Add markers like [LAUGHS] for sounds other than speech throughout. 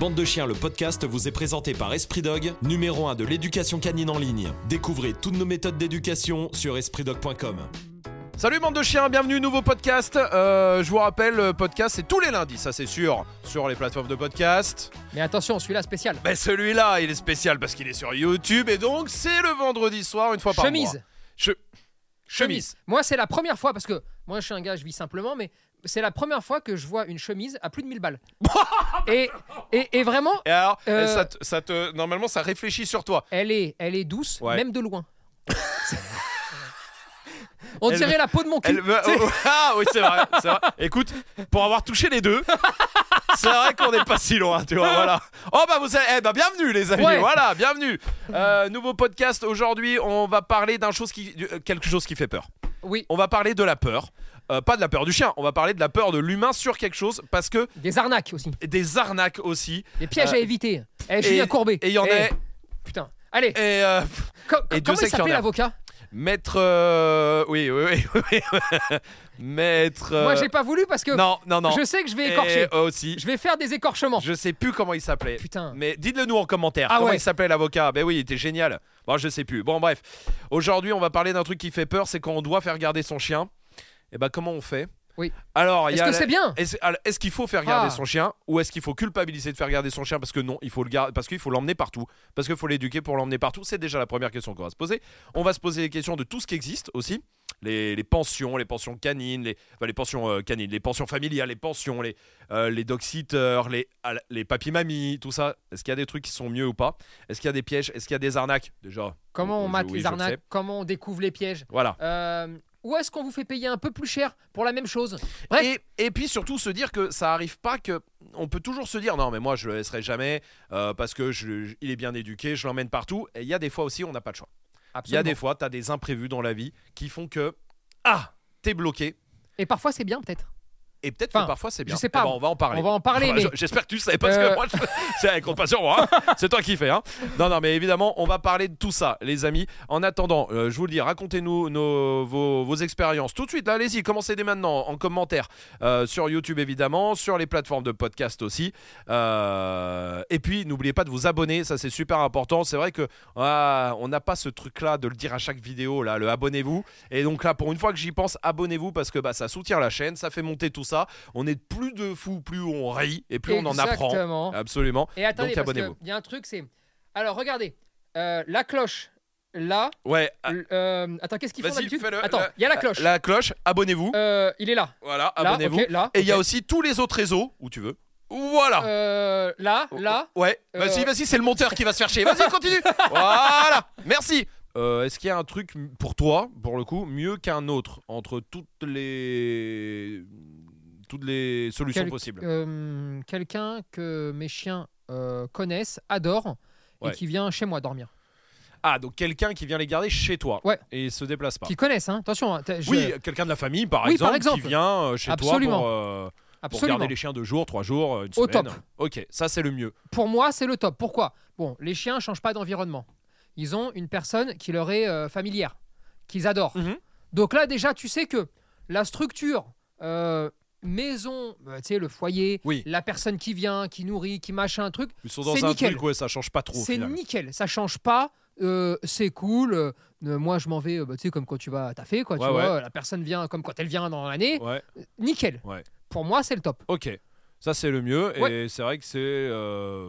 Bande de chiens, le podcast vous est présenté par Esprit Dog, numéro 1 de l'éducation canine en ligne. Découvrez toutes nos méthodes d'éducation sur espritdog.com. Salut bande de chiens, bienvenue nouveau podcast. Euh, je vous rappelle, le podcast c'est tous les lundis, ça c'est sûr, sur les plateformes de podcast. Mais attention, celui-là spécial. Ben celui-là, il est spécial parce qu'il est sur YouTube et donc c'est le vendredi soir une fois par mois. Chemise. Che- chemise. Moi, c'est la première fois, parce que moi, je suis un gars, je vis simplement, mais c'est la première fois que je vois une chemise à plus de 1000 balles. [LAUGHS] et, et, et vraiment, Et alors, Euh, ça, te, ça te- normalement ça réfléchit sur toi. elle est, elle est douce, Ouais. même de loin. [LAUGHS] On Elle dirait me- la peau de mon cul. Me- oh, [LAUGHS] ah oui c'est vrai, c'est vrai. Écoute, pour avoir touché les deux, c'est vrai qu'on n'est pas si loin, tu vois. Voilà. Oh bah vous, eh bah bienvenue les amis. Ouais. Voilà, bienvenue. Euh, nouveau podcast aujourd'hui. On va parler d'un chose qui, euh, quelque chose qui fait peur. Oui, On va parler de la peur. Euh, pas de la peur du chien, on va parler de la peur de l'humain sur quelque chose parce que des arnaques aussi. des arnaques aussi. Des pièges Euh, à éviter. Eh, et- Julien Courbet. et il y en Eh, a- Putain. Allez, Et euh, co- comment il l'avocat? Maître, euh, oui, oui, [LAUGHS] oui, oui. maître. Moi, euh, j'ai pas voulu parce que Non, non, non. je sais que je vais Et écorcher. aussi. Je vais faire des écorchements. Je sais plus comment il s'appelait. Putain. Mais dites-le nous en commentaire. Ah comment ouais. il s'appelait l'avocat Ben oui, il était génial. Bon, je sais plus. Bon, bref. Aujourd'hui, on va parler d'un truc qui fait peur, c'est quand on doit faire garder son chien. Et ben comment on fait? Oui. Alors, Est-ce que la- c'est bien Est-ce qu'il faut faire garder Ah. son chien ou est-ce qu'il faut culpabiliser de faire garder son chien parce que non, il faut le garder parce qu'il faut l'emmener partout, parce qu'il faut l'éduquer pour l'emmener partout. C'est déjà la première question qu'on va se poser. On va se poser les questions de tout ce qui existe aussi. Les, les pensions, les pensions canines, les, enfin, les pensions euh, canines, les pensions familiales, les pensions, les, euh, les dog-sitters, les, les papy-mamies, tout ça. Est-ce qu'il y a des trucs qui sont mieux ou pas? Est-ce qu'il y a des pièges? Est-ce qu'il y a des arnaques? Déjà. Comment on je- mate oui, les le arnaques? Comment on découvre les pièges? Voilà. Euh, Où est-ce qu'on vous fait payer un peu plus cher pour la même chose? Bref. Et, et puis surtout se dire que ça arrive pas que on peut toujours se dire non mais moi je le laisserai jamais euh, parce que je- je- il est bien éduqué, je l'emmène partout. Et il y a des fois aussi on n'a pas le choix. Il y a des fois tu as des imprévus dans la vie qui font que ah t'es bloqué. Et parfois, c'est bien, peut-être. Et peut-être Enfin, que parfois c'est bien. sais pas. Eh ben, on va en parler. On va en parler, Enfin, [LAUGHS] mais- je- J'espère que tu sais parce Euh. que moi je... [LAUGHS] c'est sur moi. hein. C'est toi qui fais. Hein. Non non mais évidemment on va parler de tout ça les amis. En attendant euh, je vous le dis racontez-nous nos, vos, vos expériences tout de suite. là, Allez-y commencez dès maintenant en commentaire euh, sur YouTube évidemment sur les plateformes de podcast aussi. Euh, et puis n'oubliez pas de vous abonner ça c'est super important. C'est vrai que ah, on n'a pas ce truc là de le dire à chaque vidéo là le abonnez-vous. Et donc là pour une fois que j'y pense abonnez-vous parce que bah, ça soutient la chaîne ça fait monter tout ça. On est plus de fous plus on rit et plus on en apprend. Absolument. Et attendez, Donc, abonnez-vous. qu'il y a un truc, c'est. Alors, regardez. euh, la cloche, là. Ouais. ah, euh, Attends, qu'est-ce qu'ils font d'habitude. Attends, il y a la cloche. La cloche, abonnez-vous. Euh, il est là. voilà, Là, abonnez-vous. ok, là. Et il y a aussi tous les autres réseaux où tu veux. Voilà. Euh, là, là. Ouais. Euh. Vas-y, vas-y, c'est le monteur qui va se faire chier. Vas-y, continue. [LAUGHS] voilà. Merci. Euh, Est-ce qu'il y a un truc pour toi, pour le coup, mieux qu'un autre entre toutes les toutes les solutions Quel- possibles euh, Quelqu'un que mes chiens euh, connaissent, adorent, Ouais. et qui vient chez moi dormir. Ah, donc quelqu'un qui vient les garder chez toi Ouais. et se déplace pas. Qui connaissent, hein. Attention. hein, je- Oui, quelqu'un de la famille, par, Oui, exemple, par exemple. qui vient euh, chez Absolument. toi pour, euh, pour absolument. garder les chiens deux jours, trois jours, une Au semaine. top. Ok, ça c'est le mieux. Pour moi, c'est le top. Pourquoi? Bon, les chiens changent pas d'environnement. Ils ont une personne qui leur est euh, familière, qu'ils adorent. Mhm. Donc là, déjà, tu sais que la structure, euh, maison, euh, tu sais, le foyer, Oui. la personne qui vient, qui nourrit, qui machin, un truc, Ils sont dans un nickel. truc, ouais, ça change pas trop. c'est nickel. Ça change pas. euh, c'est cool. euh, moi, je m'en vais, bah, tu sais, comme quand tu vas taffer, quoi. tu Ouais, vois, la personne vient comme quand elle vient dans l'année. Ouais, Nickel. Pour moi, c'est le top. ok. Ça c'est le mieux et c'est vrai que c'est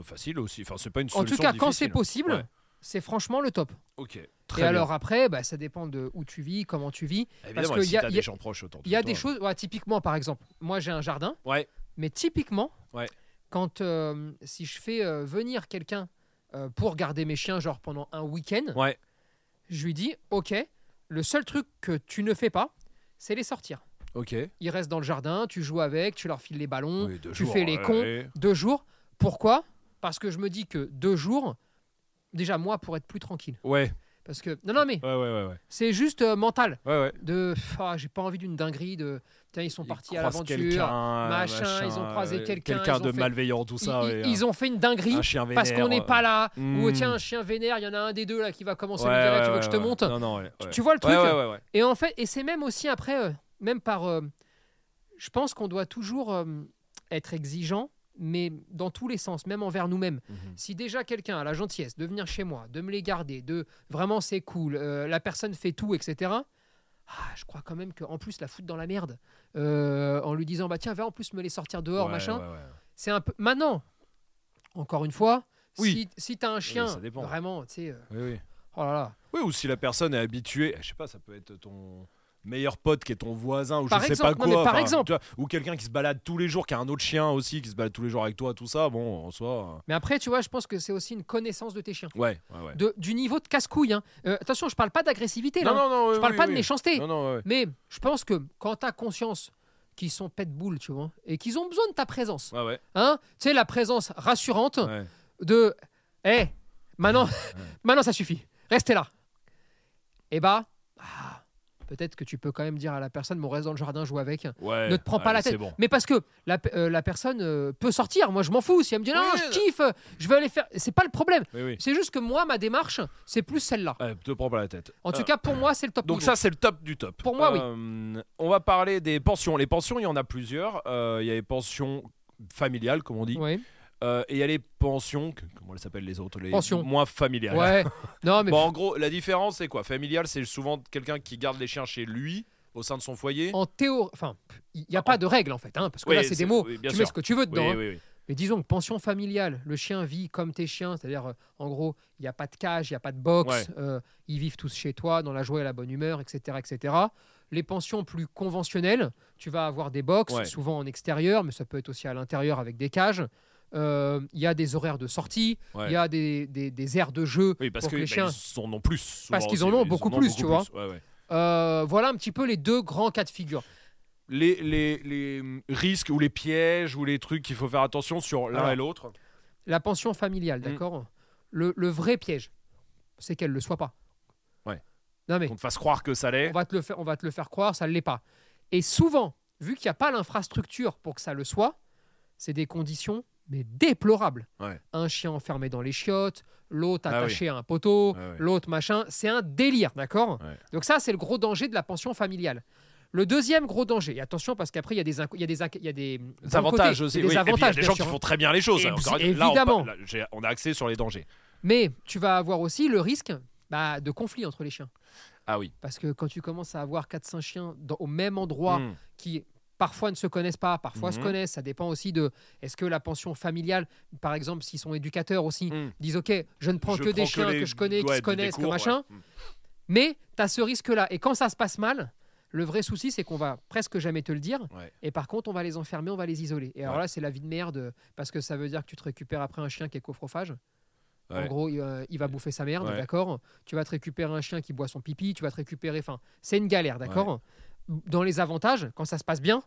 facile aussi. Enfin, c'est pas une En solution tout cas, quand c'est possible. C'est franchement le top. Ok. Et Très bien. alors après, bah, ça dépend de où tu vis, comment tu vis. Évidemment, que et si y a- t'as y des gens proches de Il y a toi. des choses, ouais, typiquement par exemple, moi j'ai un jardin, Ouais. mais typiquement, Ouais. quand euh, si je fais euh, venir quelqu'un euh, pour garder mes chiens, genre pendant un week-end, Ouais. je lui dis, ok, le seul truc que tu ne fais pas, c'est les sortir. Ok. Ils restent dans le jardin, tu joues avec, tu leur files les ballons, Oui, tu jours, fais les cons. deux jours. Pourquoi? Parce que je me dis que deux jours, déjà moi pour être plus tranquille. Ouais. Parce que non non mais Ouais, ouais, ouais, ouais. c'est juste euh, mental. Ouais, ouais. de ah, j'ai pas envie d'une dinguerie de tiens ils sont Ils partis à l'aventure quelqu'un, machin, ils ont croisé ouais, quelqu'un, Quelqu'un de fait- malveillant, tout ça. ils, ont fait une dinguerie un chien parce qu'on vénère, n'est pas là hmm. ou tiens un chien vénère il y en a un des deux là qui va commencer à me dire ouais, tu veux que je te monte Non, non, ouais. Tu- tu vois le truc ouais, ouais, ouais. et en fait et c'est même aussi après euh, même par euh, je pense qu'on doit toujours euh, être exigeant mais dans tous les sens, même envers nous-mêmes. Mhm. Si déjà quelqu'un a la gentillesse de venir chez moi, de me les garder, de vraiment c'est cool, euh, la personne fait tout, etc. Ah, je crois quand même qu'en plus la foutre dans la merde, euh, en lui disant bah tiens, va en plus me les sortir dehors, Ouais, machin. ouais, ouais. C'est un peu. Maintenant, encore une fois, Oui. si, si t'as un chien, ça dépend. vraiment, tu sais, euh, Oui, oui. oh là là. Oui, ou si la personne est habituée, je sais pas, ça peut être ton meilleur pote qui est ton voisin ou Par je sais exemple, pas non, quoi. par exemple. tu vois, ou quelqu'un qui se balade tous les jours, qui a un autre chien aussi qui se balade tous les jours avec toi, tout ça. Bon, en soi. Mais après, tu vois, je pense que c'est aussi une connaissance de tes chiens. euh, Ouais, ouais, ouais. De, du niveau de casse-couille. hein. Euh, attention, je parle pas d'agressivité, là. Non, non, non. je oui, parle oui, pas de méchanceté. Non, non, ouais. Mais je pense que quand tu as conscience qu'ils sont pète boule, tu vois, et qu'ils ont besoin de ta présence, ouais. hein, tu sais, la présence rassurante de hé, maintenant, [LAUGHS] maintenant ça suffit, restez là. Et bah, ah, peut-être que tu peux quand même dire à la personne, bon, reste dans le jardin, joue avec. Ouais, ne te prends pas allez, la tête. Bon. Mais parce que la, euh, la personne euh, peut sortir, moi je m'en fous. Si elle me dit non, Oui, je kiffe, je vais aller faire. C'est pas le problème. Oui, oui. C'est juste que moi, ma démarche, c'est plus celle-là. Ouais, te prends pas la tête. En tout Euh, cas, pour moi, c'est le top. Donc niveau. ça c'est le top du top. Pour moi, oui. oui. On va parler des pensions. Les pensions, il y en a plusieurs. Il y a les pensions familiales, comme on dit, Ouais. Euh, et il y a les pensions, que- comment elles s'appellent les autres, les Pensions. moins familiales. Ouais. [LAUGHS] non, mais Bon, en gros, la différence c'est quoi? Familial, c'est souvent quelqu'un qui garde les chiens chez lui, au sein de son foyer. en théorie, enfin, il n'y a pas de règle en fait, hein, parce que Oui, là, c'est des mots. oui, tu sûr. mets ce que tu veux dedans. hein. oui. Mais disons que pension familiale, le chien vit comme tes chiens, c'est-à-dire euh, en gros, il n'y a pas de cage, il n'y a pas de box, Ouais. euh, ils vivent tous chez toi, dans la joie et la bonne humeur, etc., etc. Les pensions plus conventionnelles, tu vas avoir des box, Ouais. souvent en extérieur, mais ça peut être aussi à l'intérieur avec des cages. Euh, Il y a des horaires de sortie, il Ouais. y a des, des- des aires de jeu Oui, parce pour que les bah, chiens. ils en ont plus. souvent Parce qu'ils en ont beaucoup plus, tu vois. Ouais, ouais. Euh, voilà un petit peu les deux grands cas de figure. Les, les, les risques ou les pièges ou les trucs qu'il faut faire attention sur l'un et l'autre. La pension familiale, Mm. d'accord? Le, le vrai piège, c'est qu'elle ne le soit pas. Ouais. Non mais Qu'on te fasse croire que ça l'est. on va te le faire, on va te le faire croire, ça ne l'est pas. Et souvent, vu qu'il n'y a pas l'infrastructure pour que ça le soit, c'est des conditions mais déplorables. Ouais. Un chien enfermé dans les chiottes, l'autre Ah attaché à un poteau, ouais. l'autre machin, c'est un délire, d'accord? Ouais. Donc ça, c'est le gros danger de la pension familiale. Le deuxième gros danger, et attention parce qu'après il y a des inco- il y a des inc- il y a des Des d'un côté, avantages aussi. des oui. Et puis, il y a avantages des bien gens sûr, qui font très bien les choses. Et hein. Encore une- là, on évidemment. là, on a axé sur les dangers. Mais tu vas avoir aussi le risque bah, de conflit entre les chiens. Ah oui. Parce que quand tu commences à avoir 4-5 chiens dans- au même endroit, Mm. qui parfois ne se connaissent pas, parfois se Mhm. connaissent, ça dépend aussi de est-ce que la pension familiale, par exemple, s'ils sont éducateurs aussi, Mm. disent ok, je ne prends Je que des chiens les- que je connais, qui se connaissent, que cours, machin, ouais. Mm. mais tu as ce risque-là. Et quand ça se passe mal, le vrai souci, c'est qu'on va presque jamais te le dire. Ouais. Et par contre, on va les enfermer, on va les isoler. Et alors là, c'est la vie de merde, parce que ça veut dire que tu te récupères après un chien qui est cophrophage. En gros, il, euh, il va bouffer sa merde, d'accord? Tu vas te récupérer un chien qui boit son pipi, tu vas te récupérer. Enfin, c'est une galère, d'accord? Dans les avantages, quand ça se passe bien,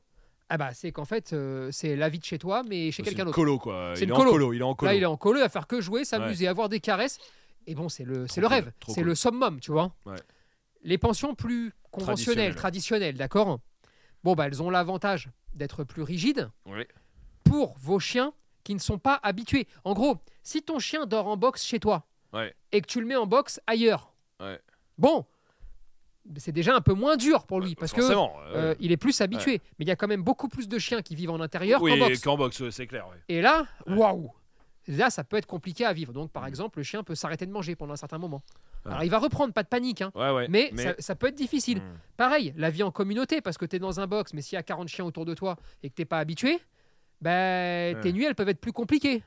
ah bah, c'est qu'en fait, euh, c'est la vie de chez toi, mais chez quelqu'un d'autre. colo quoi. C'est Il une est en colo. colo. Il est en colo. Là, il est en colo, à faire que jouer, s'amuser, avoir des caresses. Et bon, c'est le, c'est le cool, rêve, trop c'est cool. le summum, tu vois. Ouais. Les pensions plus conventionnelles, Traditionnelles. traditionnelles, d'accord Bon, bah, elles ont l'avantage d'être plus rigides pour vos chiens qui ne sont pas habitués. En gros, si ton chien dort en box chez toi Ouais. et que tu le mets en box ailleurs, Ouais. bon, c'est déjà un peu moins dur pour lui parce que euh, euh, il est plus habitué. Mais il y a quand même beaucoup plus de chiens qui vivent en intérieur oui, qu'en box. qu'en box, ouais, c'est clair. Et là, waouh Là, ça peut être compliqué à vivre. Donc, par exemple, le chien peut s'arrêter de manger pendant un certain moment. Ouais. Alors, il va reprendre, pas de panique, hein. Mais, Ça, ça peut être difficile. Mm. Pareil, la vie en communauté, parce que tu es dans un box, mais s'il y a 40 chiens autour de toi et que t'es pas habitué, ben, tes nuits, elles peuvent être plus compliquées.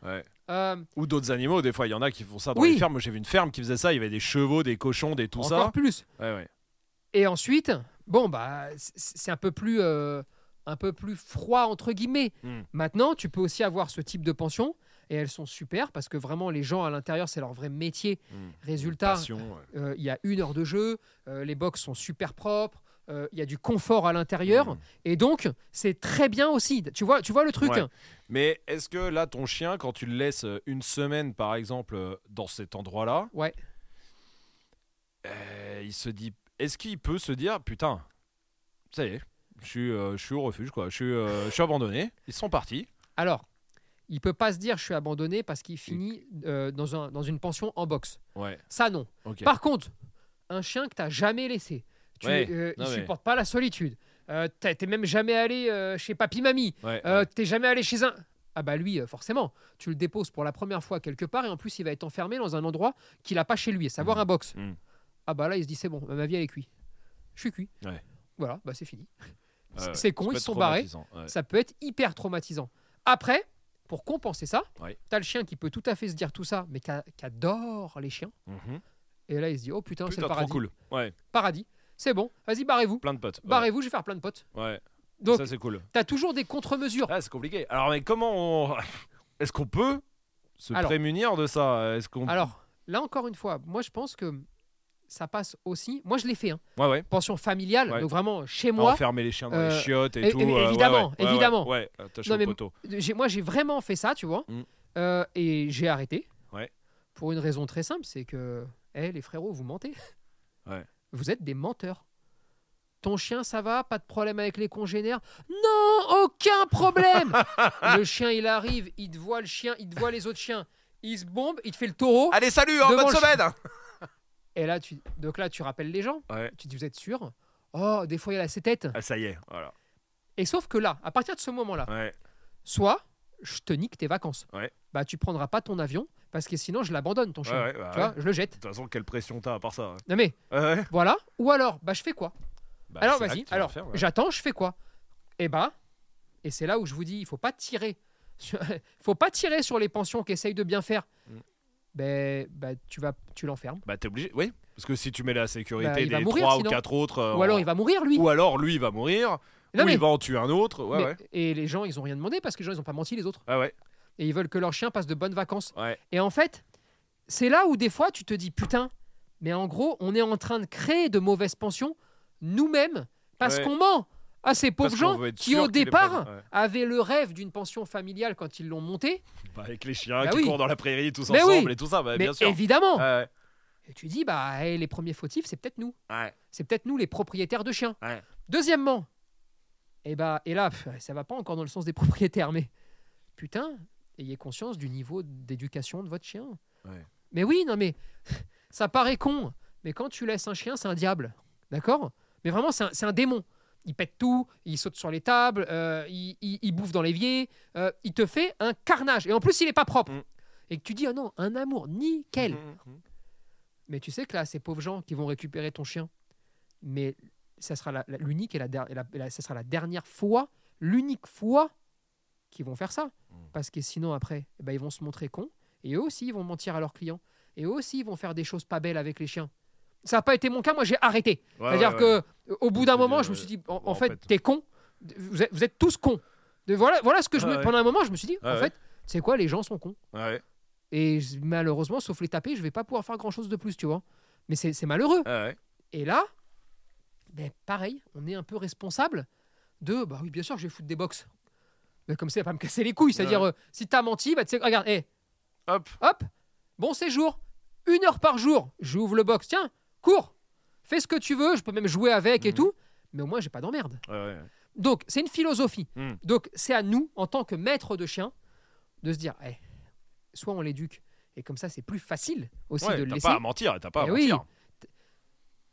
Euh, Ou d'autres animaux, des fois, il y en a qui font ça dans Oui. les fermes. J'ai vu une ferme qui faisait ça. Il y avait des chevaux, des cochons, des tout encore ça. plus. Ouais, ouais. Et ensuite, bon, bah, c'est un peu plus, euh, un peu plus froid entre guillemets. Mm. Maintenant, tu peux aussi avoir ce type de pension et elles sont super parce que vraiment les gens à l'intérieur, c'est leur vrai métier. Mm. Résultat, ouais. euh, il y a une heure de jeu, euh, les box sont super propres. euh, Il y a du confort à l'intérieur Mm. et donc c'est très bien aussi. Tu vois, tu vois le truc? Ouais. Mais est-ce que là, ton chien, quand tu le laisses une semaine, par exemple, dans cet endroit-là, Ouais. euh, il se dit, est-ce qu'il peut se dire, putain, ça y est, je suis, euh, je suis au refuge, quoi. Je suis, euh, je suis abandonné. Ils sont partis. Alors, il peut pas se dire je suis abandonné parce qu'il finit euh, dans, un, dans une pension en box. Ouais. Ça non. Ok. Par contre, un chien que tu n'as jamais laissé, tu, Ouais, euh, non, il mais- supporte pas la solitude. Euh, t'as- T'es même jamais allé euh, chez papy mamie. Ouais. Euh. T'es jamais allé chez un. Ah bah lui, euh, forcément, tu le déposes pour la première fois quelque part et en plus il va être enfermé dans un endroit qu'il a pas chez lui, à savoir Mhm. un box. Mhm. Ah bah là il se dit c'est bon, ma vie elle est cuite. Je suis cuit. Ouais. Voilà, bah c'est fini. C'est con, ils se sont barrés. ouais. Ça peut être hyper traumatisant. Après, pour compenser ça, Ouais. t'as le chien qui peut tout à fait se dire tout ça, mais qui adore les chiens. Mhm. Et là il se dit oh putain, c'est le trop paradis. cool. Ouais, Paradis. C'est bon, vas-y barrez-vous. plein de potes. Barrez-vous, je vais faire plein de potes. Ouais, Donc, ça c'est cool. t'as toujours des contre-mesures. Ah, c'est compliqué. Alors, mais comment on... [LAUGHS] Est-ce qu'on peut se Alors- prémunir de ça? Est-ce qu'on... Alors, là encore une fois, moi je pense que ça passe aussi. Moi je l'ai fait, hein. Ouais, ouais. pension familiale, Ouais. donc vraiment chez Moi. Enfermer les chiens dans euh, les chiottes et tout. euh, évidemment, évidemment. Non, mais- poteau. Moi j'ai vraiment fait ça, tu vois. Mm. Euh, et j'ai arrêté. Pour une raison très simple, c'est que, eh les frérots, vous mentez. [LAUGHS] Vous êtes des menteurs. Ton chien, ça va Pas de problème avec les congénères? Non, aucun problème [LAUGHS] Le chien, il arrive, il te voit le chien, il te voit les autres chiens. Il se bombe, il te fait le taureau. Allez, salut, hein, bonne semaine Et là, tu, donc là, tu rappelles les gens. Ouais. Tu te dis, vous êtes sûr? Oh, des fois, il a ses têtes. Ah, ça y est, voilà. Et sauf que là, à partir de ce moment-là, Ouais. soit je te nique tes vacances. Ouais. Bah, tu prendras pas ton avion parce que sinon, je l'abandonne, ton chien. bah tu ouais. vois, je le jette. De toute façon, quelle pression t'as à part ça ouais. Non, mais voilà. Ou alors, bah, je fais quoi? Bah, Alors, vas-y. vas Alors, j'attends, je fais quoi? Et bah, et c'est là où je vous dis, il faut pas tirer. sur- [LAUGHS] faut pas tirer sur les pensions qui essayent de bien faire. Mm. Ben, bah, tu vas, tu l'enfermes. Bah, t'es obligé, oui. Parce que si tu mets la sécurité Bah, des mourir, trois ou quatre autres. euh, Ou alors, il va mourir lui. Ou alors, lui, il va mourir. Non, ou mais- il va en tuer un autre. Ouais, Mais- ouais. Et les gens, ils ont rien demandé parce que les gens, ils ont pas menti les autres. Ouais, ouais. Et ils veulent que leur chien passe de bonnes vacances. Ouais. Et en fait, c'est là où des fois tu te dis putain, mais en gros, on est en train de créer de mauvaises pensions nous-mêmes parce qu'on ment à ces pauvres Parce gens qui au départ ouais. avaient le rêve d'une pension familiale quand ils l'ont montée. Bah, avec les chiens Bah qui oui. courent dans la prairie tous Mais ensemble oui. et tout ça, bah, mais bien sûr. évidemment, Ouais, et tu dis bah hey, les premiers fautifs, c'est peut-être nous. ouais. C'est peut-être nous les propriétaires de chiens. Deuxièmement, et bah et là pff, ça va pas encore dans le sens des [LAUGHS] propriétaires, mais putain, ayez conscience du niveau d'éducation de votre chien. Mais oui, non mais ça paraît con, mais quand tu laisses un chien, c'est un diable, d'accord? Mais vraiment, c'est un, c'est un démon. Il pète tout, il saute sur les tables, euh, il, il- il bouffe dans l'évier, euh, il te fait un carnage. Et en plus, il est pas propre. Mm. Et que tu dis, ah non, un amour, nickel. Mhm. Mais tu sais que là, ces pauvres gens qui vont récupérer ton chien, mais ça sera l'unique et la, der- et la- et la- ça sera la dernière fois, l'unique fois qu'ils vont faire ça. Parce que sinon, après, eh ben, ils vont se montrer cons. Et eux aussi, ils vont mentir à leurs clients. Et eux aussi, ils vont faire des choses pas belles avec les chiens. Ça n'a pas été mon cas, moi j'ai arrêté. Ouais, C'est-à-dire ouais, que euh, au bout d'un moment, je me suis dit, en, fait, t'es con. Vous êtes, vous êtes tous cons. Voilà, voilà ce que je Ah me. Pendant un moment, je me suis dit, en fait, c'est quoi, les gens sont cons. Et malheureusement, sauf les taper, je vais pas pouvoir faire grand chose de plus, tu vois. Mais c'est malheureux. Et là, ben, pareil, on est un peu responsable de, bah oui, bien sûr je vais foutre des box. Mais comme ça, il va pas me casser les couilles. C'est-à-dire, euh, si t'as menti, bah, tu sais, regarde, hé, Hop. hop, bon séjour, une heure par jour, j'ouvre le box, tiens, cours, fais ce que tu veux, je peux même jouer avec et Mhm. tout, mais au moins, j'ai pas d'emmerde. Ouais, ouais. Donc, c'est une philosophie. Mm. Donc, c'est à nous, en tant que maître de chien, de se dire, eh, soit on l'éduque, et comme ça, c'est plus facile aussi Ouais, de le t'as laisser pas à mentir, t'as pas à Eh oui. mentir.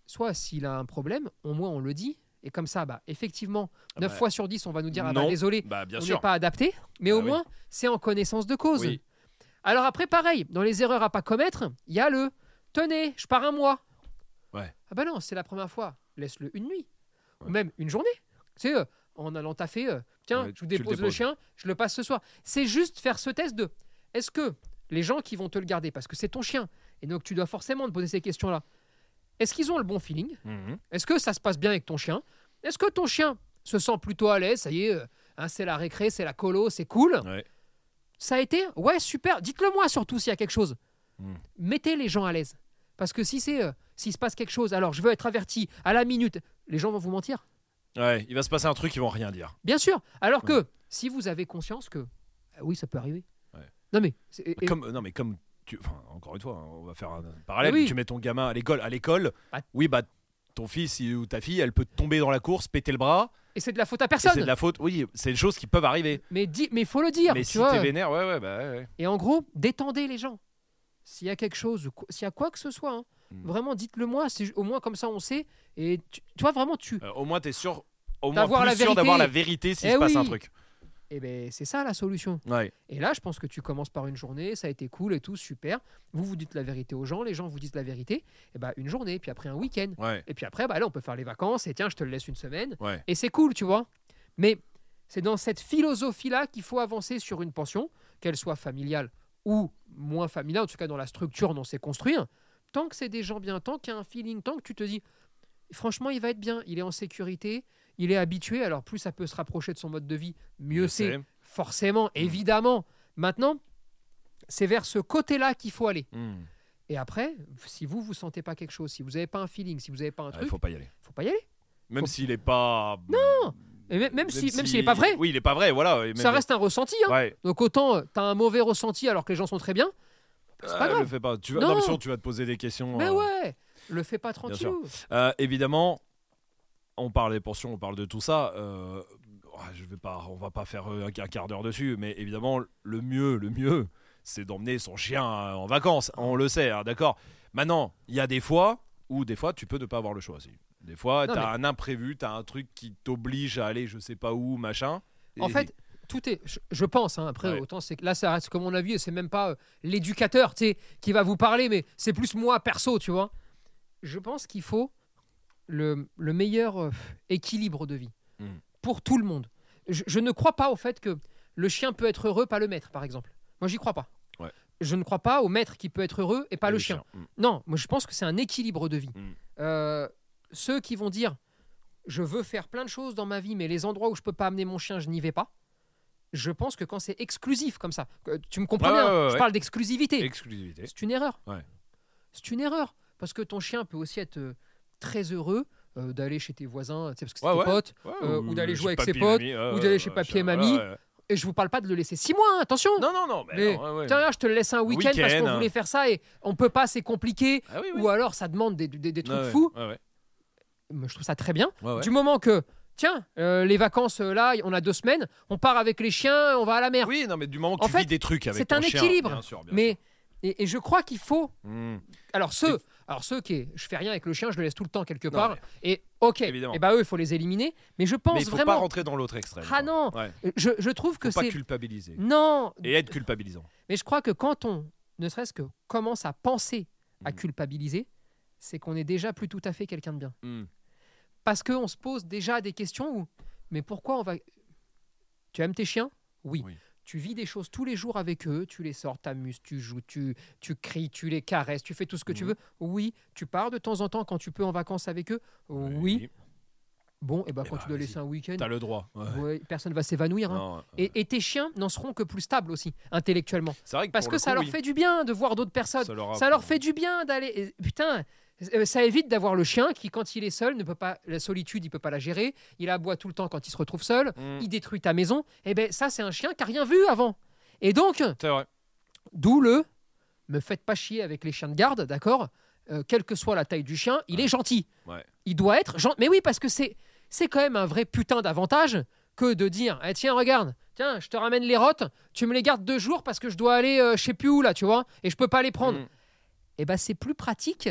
soit s'il a un problème, au moins on le dit. Et comme ça, bah, effectivement, Ah 9 bah, fois sur 10, on va nous dire ah bah, désolé, Bah, bien on n'est pas adapté. Mais au oui. moins, c'est en connaissance de cause. Oui. Alors après, pareil, dans les erreurs à pas commettre, il y a le tenez, je pars un mois. Ouais. Ah bah non, c'est la première fois. Laisse-le une nuit. Ou même une journée. Tu sais, euh, en allant taffer, euh, tiens, Ouais, je vous le dépose le chien, je le passe ce soir. C'est juste faire ce test de est-ce que les gens qui vont te le garder, parce que c'est ton chien, et donc tu dois forcément te poser ces questions-là, est-ce qu'ils ont le bon feeling? Mhm. est-ce que ça se passe bien avec ton chien? Est-ce que ton chien se sent plutôt à l'aise? Ça y est, euh, hein, c'est la récré, c'est la colo, c'est cool. Ouais. Ça a été Ouais, super. Dites-le moi surtout s'il y a quelque chose. Mm. Mettez les gens à l'aise. Parce que si c'est euh, s'il se passe quelque chose, alors je veux être averti à la minute, les gens vont vous mentir. Ouais, il va se passer un truc, ils vont rien dire. Bien sûr. Alors que si vous avez conscience que ah oui, ça peut arriver. Ouais. Non mais et- Comme, non, mais comme tu. Enfin, encore une fois, hein, on va faire un parallèle. Oui. Tu mets ton gamin à l'école. À l'école, oui, bah, ton fils ou ta fille, elle peut tomber dans la course, péter le bras. et c'est de la faute à personne. C'est de la faute. Oui, c'est des choses qui peuvent arriver. Mais dis, mais faut le dire. mais tu si t'es vénère, ouais, ouais, bah, ouais, ouais. Et en gros, détendez les gens. S'il y a quelque chose, s'il y a quoi que ce soit, hein, Mm. vraiment dites-le moi. C'est au moins comme ça on sait. Et tu, tu vois vraiment tu. Euh, au moins, t'es sûr. Au moins, plus la sûr d'avoir la vérité. s'il Eh se passe un truc. Et ben c'est ça la solution. Ouais. Et là, je pense que tu commences par une journée, ça a été cool et tout, super. Vous vous dites la vérité aux gens, les gens vous disent la vérité. Et ben une journée, puis après un week-end. Ouais. Et puis après, bah là, on peut faire les vacances et tiens, je te le laisse une semaine. Ouais. Et c'est cool, tu vois. Mais c'est dans cette philosophie-là qu'il faut avancer sur une pension, qu'elle soit familiale ou moins familiale, en tout cas dans la structure dont c'est construit. Tant que c'est des gens bien, tant qu'il y a un feeling, tant que tu te dis, franchement, il va être bien, il est en sécurité, il est habitué, alors plus ça peut se rapprocher de son mode de vie, mieux c'est. Forcément, évidemment. Maintenant, c'est vers ce côté-là qu'il faut aller. Hmm. Et après, si vous, vous sentez pas quelque chose, si vous n'avez pas un feeling, si vous n'avez pas un Ouais, truc, faut pas y aller. faut pas y aller. Même Faut- s'il est pas. Non. Et même, même si, même s'il n'est pas vrai, Oui, il est pas vrai, voilà. ça reste un ressenti. hein. Ouais. Donc autant tu as un mauvais ressenti alors que les gens sont très bien, c'est pas Euh, grave. Le fais pas. Tu vas... Non. non, mais sinon, tu vas te poser des questions. Mais euh, ouais, le fais pas sûr. tranquillou. Euh, évidemment, on parle des pensions, on parle de tout ça. euh, je vais pas, on va pas faire euh, un quart d'heure dessus, mais évidemment, le mieux, le mieux, c'est d'emmener son chien euh, en vacances. On le sait, hein, d'accord? Maintenant, il y a des fois où des fois tu peux ne pas avoir le choix aussi. Des fois, Non, tu as mais- un imprévu, tu as un truc qui t'oblige à aller je sais pas où, machin. En fait, tout est, je, pense, hein, après, Ouais. autant c'est que là, ça reste comme on a vu, et c'est même pas euh, l'éducateur qui va vous parler, mais c'est plus moi perso, tu vois. Je pense qu'il faut le, le meilleur euh, équilibre de vie Mm. pour tout le monde. Je, je ne crois pas au fait que le chien peut être heureux, pas le maître, par exemple. Moi, j'y crois pas. Ouais. Je ne crois pas au maître qui peut être heureux et pas et le chien. chiens. Mm. Non, moi je pense que c'est un équilibre de vie. Mm. Euh, ceux qui vont dire je veux faire plein de choses dans ma vie, mais les endroits où je peux pas amener mon chien, je n'y vais pas. Je pense que quand c'est exclusif comme ça, tu me comprends Ouais, bien, ouais, ouais, je parle d'exclusivité. Exclusivité. C'est une erreur. C'est une erreur. Parce que ton chien peut aussi être euh, très heureux euh, d'aller chez tes voisins, parce que c'est tes potes. Euh, ou d'aller chez jouer avec ses potes, mamie, ou d'aller chez ouais, et mamie. Et je vous parle pas de le laisser six mois, hein, attention. Non, non, non, mais, Mais, non, ouais, ouais. Tiens, je te le laisse un week-end parce qu'on hein. voulait faire ça et on peut pas, c'est compliqué. Ah oui, oui. Ou alors ça demande des, des- des trucs fous. Je trouve ça très bien. Ouais, ouais. Du moment que, tiens, euh, les vacances, euh, là, on a deux semaines, on part avec les chiens, on va à la mer. Oui, non, mais du moment que En tu fait, vis des trucs avec c'est ton un chien, équilibre. bien sûr, bien Mais, et, et je crois qu'il faut. Hmm. Alors, ceux, alors ceux qui. Je fais rien avec le chien, je le laisse tout le temps quelque Non, part. mais- Et ok, Évidemment. et bah eux, il faut les éliminer. Mais je pense Mais il faut pas vraiment. rentrer dans l'autre extrême. Ah non, Ouais. je, je trouve que pas c'est. culpabiliser. Non, Et être culpabilisant. mais je crois que quand on, ne serait-ce que commence à penser à Mhm. culpabiliser, c'est qu'on est déjà plus tout à fait quelqu'un de bien. Hmm. Parce qu'on se pose déjà des questions où, mais pourquoi on va... Tu aimes tes chiens? Oui. Oui. Tu vis des choses tous les jours avec eux, tu les sors, t'amuses, tu joues, tu, tu cries, tu les caresses, tu fais tout ce que tu Mhm. veux. Oui. Tu pars de temps en temps quand tu peux en vacances avec eux? Oui. Bon, et ben Eh quand ben, tu dois vas-y. laisser un week-end, T'as le droit. Ouais. ouais, personne va s'évanouir. hein. Ouais. Et, et tes chiens n'en seront que plus stables aussi, intellectuellement. c'est vrai que Parce que ça coup, leur oui. fait du bien de voir d'autres personnes. Ça leur, Ça leur fait du bien d'aller. Putain, ça évite d'avoir le chien qui, quand il est seul, ne peut pas. La solitude, il peut pas la gérer. Il aboie tout le temps quand il se retrouve seul. Hmm. Il détruit ta maison. Et ben ça, c'est un chien qui a rien vu avant. Et donc, d'où le. Me faites pas chier avec les chiens de garde, d'accord? Euh, Quelle que soit la taille du chien, il est gentil. Ouais. Il doit être gentil. Mais oui, parce que c'est c'est quand même un vrai putain d'avantage que de dire Eh, tiens, regarde, tiens, je te ramène les rottes, tu me les gardes deux jours parce que je dois aller euh, je sais plus où là, tu vois, et je peux pas les prendre et ben c'est plus pratique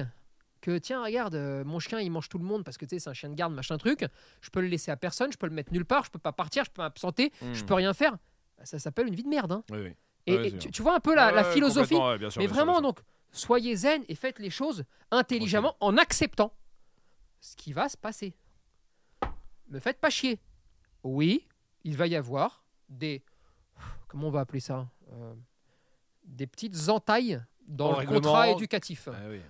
que tiens regarde euh, mon chien il mange tout le monde parce que tu sais c'est un chien de garde machin truc je peux le laisser à personne je peux le mettre nulle part je peux pas partir je peux m'absenter je Hmm. peux rien faire Bah, ça s'appelle une vie de merde hein. Oui, oui. et, Ouais, et c'est tu, vois un peu la, Ouais, la ouais, philosophie complètement, ouais, bien sûr, mais bien sûr, vraiment bien sûr. donc soyez zen et faites les choses intelligemment en acceptant ce qui va se passer me faites pas chier oui il va y avoir des comment on va appeler ça Euh, des petites entailles dans le contrat éducatif Ah oui.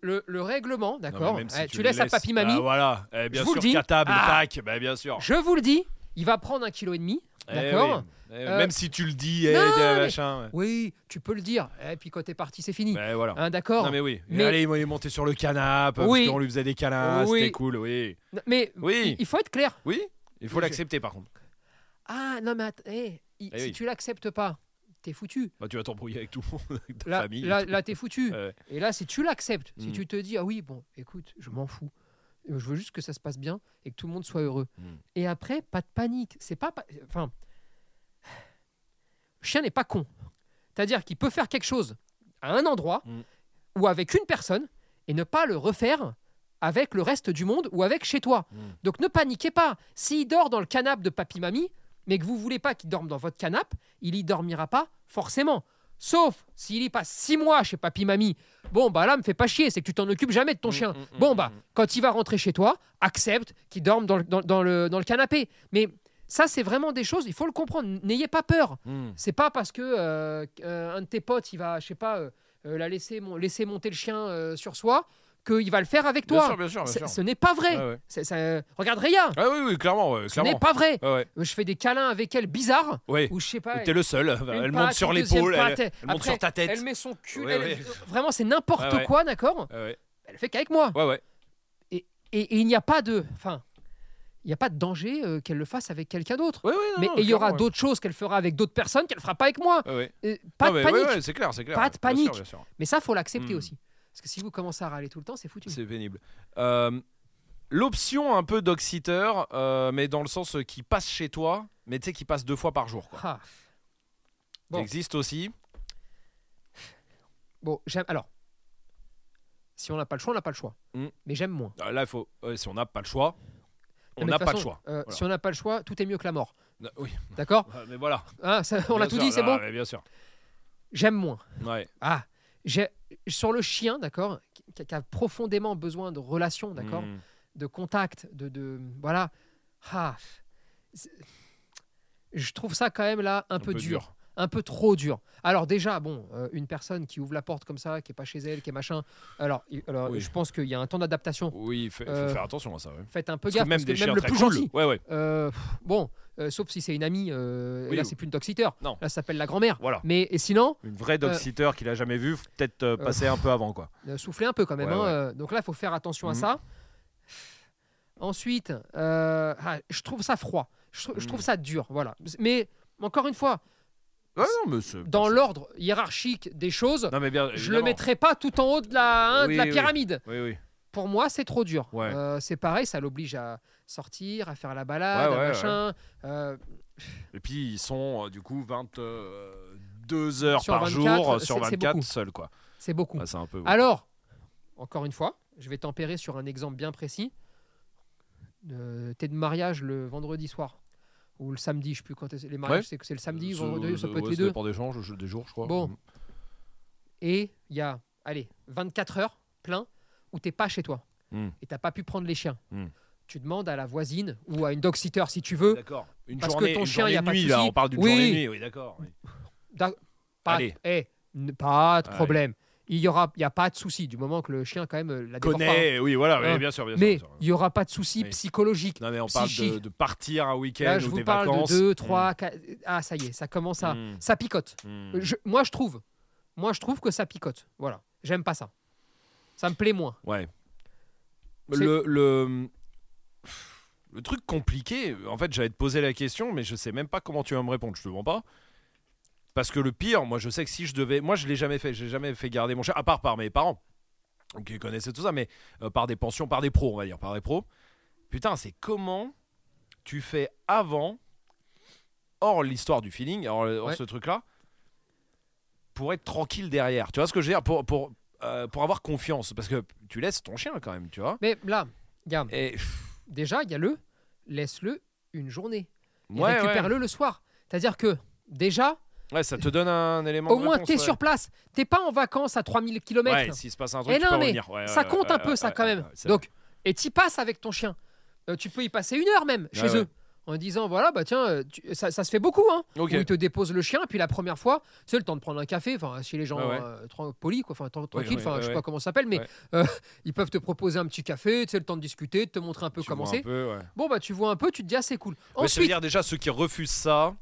Le, le règlement, d'accord même si eh, Tu, laisses à papy mamie. Ah, voilà. Eh, bien Je sûr qu'à table, Ah. tac. Bah, bien sûr. Je vous le dis, il va prendre un kilo et demi, Eh d'accord oui. Eh, Euh, Même si tu le dis, non, mais- machin. ouais. Oui, tu peux le dire. Et puis quand t'es parti, c'est fini. Mais voilà. Hein, d'accord Non mais oui. Mais- Allez, il est monté sur le canapé Oui. parce qu'on lui faisait des câlins, Oui. c'était cool, oui. Mais Oui. il, faut être clair. Oui, il faut l'accepter par contre. Ah non, mais il- Eh si tu l'acceptes pas, t'es foutu. Bah, tu vas t'embrouiller avec tout le monde, avec ta Là, famille. là, là, t'es foutu. Ouais. Et là, si tu l'acceptes, si Mm. tu te dis, ah oui, bon, écoute, je m'en fous. Euh, Je veux juste que ça se passe bien et que tout le monde soit heureux. Mm. Et après, pas de panique. C'est pas. pa- Enfin. Le chien n'est pas con. C'est-à-dire qu'il peut faire quelque chose à un endroit Mm. ou avec une personne et ne pas le refaire avec le reste du monde ou avec chez toi. Donc ne paniquez pas. S'il dort dans le canapé de papy-mamie, mais que vous voulez pas qu'il dorme dans votre canapé, il y dormira pas forcément. Sauf s'il y passe six mois chez papy mamie. Bon bah là, me fais pas chier, c'est que tu t'en occupes jamais de ton Mm, chien. mm, mm, Bon bah, quand il va rentrer chez toi, accepte qu'il dorme dans le, dans, dans le, dans le canapé. Mais ça, c'est vraiment des choses, il faut le comprendre. N'ayez pas peur. C'est pas parce que euh, un de tes potes, il va, je sais pas, euh, euh, la laisser, mon- laisser monter le chien euh, sur soi, qu'il va le faire avec Bien toi. sûr, bien sûr, bien sûr. Ce n'est pas vrai. Ouais. C'est- ça- Regarde Réa, Ah oui, oui, clairement, ouais, ce clairement. n'est pas vrai. Ouais. Je fais des câlins avec elle bizarres, Ouais. ou je sais pas. T'es le seul. Elle monte sur l'épaule, elle, elle monte sur ta tête. Elle met son cul. Elle-. Vraiment, c'est n'importe quoi, d'accord. Elle fait qu'avec moi. Ouais, ouais. Et, et il n'y a pas de. Enfin, il n'y a pas de danger euh, qu'elle le fasse avec quelqu'un d'autre. Ouais, non, Mais il y aura clairement, d'autres choses qu'elle fera avec d'autres personnes qu'elle fera pas avec moi. ouais. Et pas Non, de mais panique. ouais, ouais, c'est clair, c'est clair. Pas de Bien panique. bien. Mais ça, faut l'accepter Hmm. aussi. Parce que si vous commencez à râler tout le temps, c'est foutu. C'est pénible. Euh, L'option un peu sitter, euh, mais dans le sens euh, qui passe chez toi, mais tu sais qui passe deux fois par jour. Quoi. Ah. Bon. Ça existe aussi. Bon, j'aime. Alors, si on n'a pas le choix, on n'a pas le choix. Hmm. Mais j'aime moins. Ah, Là, il faut. ouais, si on n'a pas le choix, on n'a pas le choix. euh, Voilà. Si on n'a pas le choix, tout est mieux que la mort. Euh, Oui, D'accord [LAUGHS] mais voilà. Hein, ça- On a tout sûr, dit, c'est bon mais Bien sûr. J'aime moins. Ouais. Ah, sur le chien, d'accord, qui, qui a profondément besoin de relations, d'accord, Hmm. de contact, de, de voilà. Ah, je trouve ça quand même là un, peu, dur. Un peu trop dur. Alors déjà, bon, euh, une personne qui ouvre la porte comme ça, qui est pas chez elle, qui est machin. Alors, alors Oui. je pense qu'il y a un temps d'adaptation. Oui, il faut faut Euh, faire attention à ça. ouais. Faites un peu Parce gaffe même parce des que chiens même le très plus cool. gentil. Ouais, ouais. euh, pff, bon, euh, sauf si c'est une amie. euh, et Oui, là, c'est plus une sitter. Non. Là, ça s'appelle la grand-mère. Voilà. Mais et sinon, Une vraie dog Euh, sitter qu'il a jamais vue, faut peut-être euh, passer un peu avant quoi. euh, soufflez un peu quand même. Ouais, hein, ouais. euh, donc là, il faut faire attention à Mhm. ça. Ensuite, euh, ah, je trouve ça froid. Je trouve Mhm. ça dur. Voilà. Mais encore une fois, Ouais, non, mais c'est- dans l'ordre hiérarchique des choses, Non, mais bien. je le évidemment. mettrai pas tout en haut de la, hein, de Oui, la oui. pyramide. Oui, oui. Pour moi, c'est trop dur. Ouais. Euh, c'est pareil, ça l'oblige à sortir, à faire la balade, Ouais, à ouais, machin. Euh, Et puis ils sont euh, du coup 22 heures Sur par 24, jour euh, sur c'est- c'est 24 beaucoup. seuls quoi. c'est beaucoup. C'est un peu. Alors, encore une fois, je vais tempérer sur un exemple bien précis. Euh, T'es de mariage le vendredi soir ou le samedi, je sais plus quand les mariages, Ouais. c'est que c'est le samedi, Ce- vendredi, ça peut être ouais, les ça deux. dépend des jours, je- des jours, je crois. Bon. Mm. Et il y a, allez, 24 heures plein où t'es pas chez toi Hmm. et t'as pas pu prendre les chiens. Hmm. Tu demandes à la voisine ou à une dog sitter si tu veux. D'accord. Une parce que journée, ton une chien, journée y a pas de là, on parle d'une Oui. journée nuit, oui, d'accord. oui. Pas, Allez. eh, n- pas de Allez. Il y aura, il y a pas de souci du moment que le chien quand même euh, la pas, hein. Connaît, oui, voilà, oui, Hein. bien sûr, bien. Mais sûr. il y aura pas de souci Oui. psychologique. Non, mais on parle de, partir un week-end ou vous des parle vacances. de 2, 3, 4. Ah, ça y est, ça commence à. Mm. Ça picote. Mm. Je- moi, je trouve. Moi, je trouve que ça picote. Voilà. J'aime pas ça. Ça me plaît moins. Ouais. Le, le, le truc compliqué, en fait, j'allais te poser la question, mais je sais même pas comment tu vas me répondre. Je te mens pas. Parce que le pire, moi, je sais que si je devais. Moi, je l'ai jamais fait. J'ai jamais fait garder mon chien, à part par mes parents, qui connaissaient tout ça, mais euh, par des pensions, par des pros, on va dire, par des pros. Putain, c'est comment tu fais avant, hors l'histoire du feeling, hors, hors Ouais. ce truc-là, pour être tranquille derrière. Tu vois ce que je veux dire? Pour, pour, euh, pour avoir confiance. Parce que tu laisses ton chien quand même, tu vois. Mais là, regarde, Et déjà, il y a le laisse-le une journée. Et ouais, récupère-le le soir. C'est-à-dire que, déjà, ouais. ça te donne un élément. au de moins, tu es ouais. sur place. T'es pas en vacances à 3000 km. Ouais, s'il se passe un truc, Eh tu non, peux mais revenir. Ouais, ça compte un peu, ça, quand même. c'est Donc, et tu passes avec ton chien. Euh, tu peux y passer une heure même chez eux. En disant, voilà, bah tiens, euh, tu- ça, ça se fait beaucoup. Hein, vrai. Ok. Où ils te déposent le chien, et puis la première fois, tu sais, le temps de prendre un café, enfin, chez les gens ouais. euh, tran- polis, quoi, enfin, tran- tranquilles, ouais, enfin, ouais, je sais pas comment ça s'appelle, mais euh, [LAUGHS] ils peuvent te proposer un petit café, tu sais, le temps de discuter, de te montrer un peu Tu comment c'est. Bon, bah, tu vois un peu, tu te dis, ah, c'est cool. Mais Ensuite, dire déjà ceux qui refusent ça.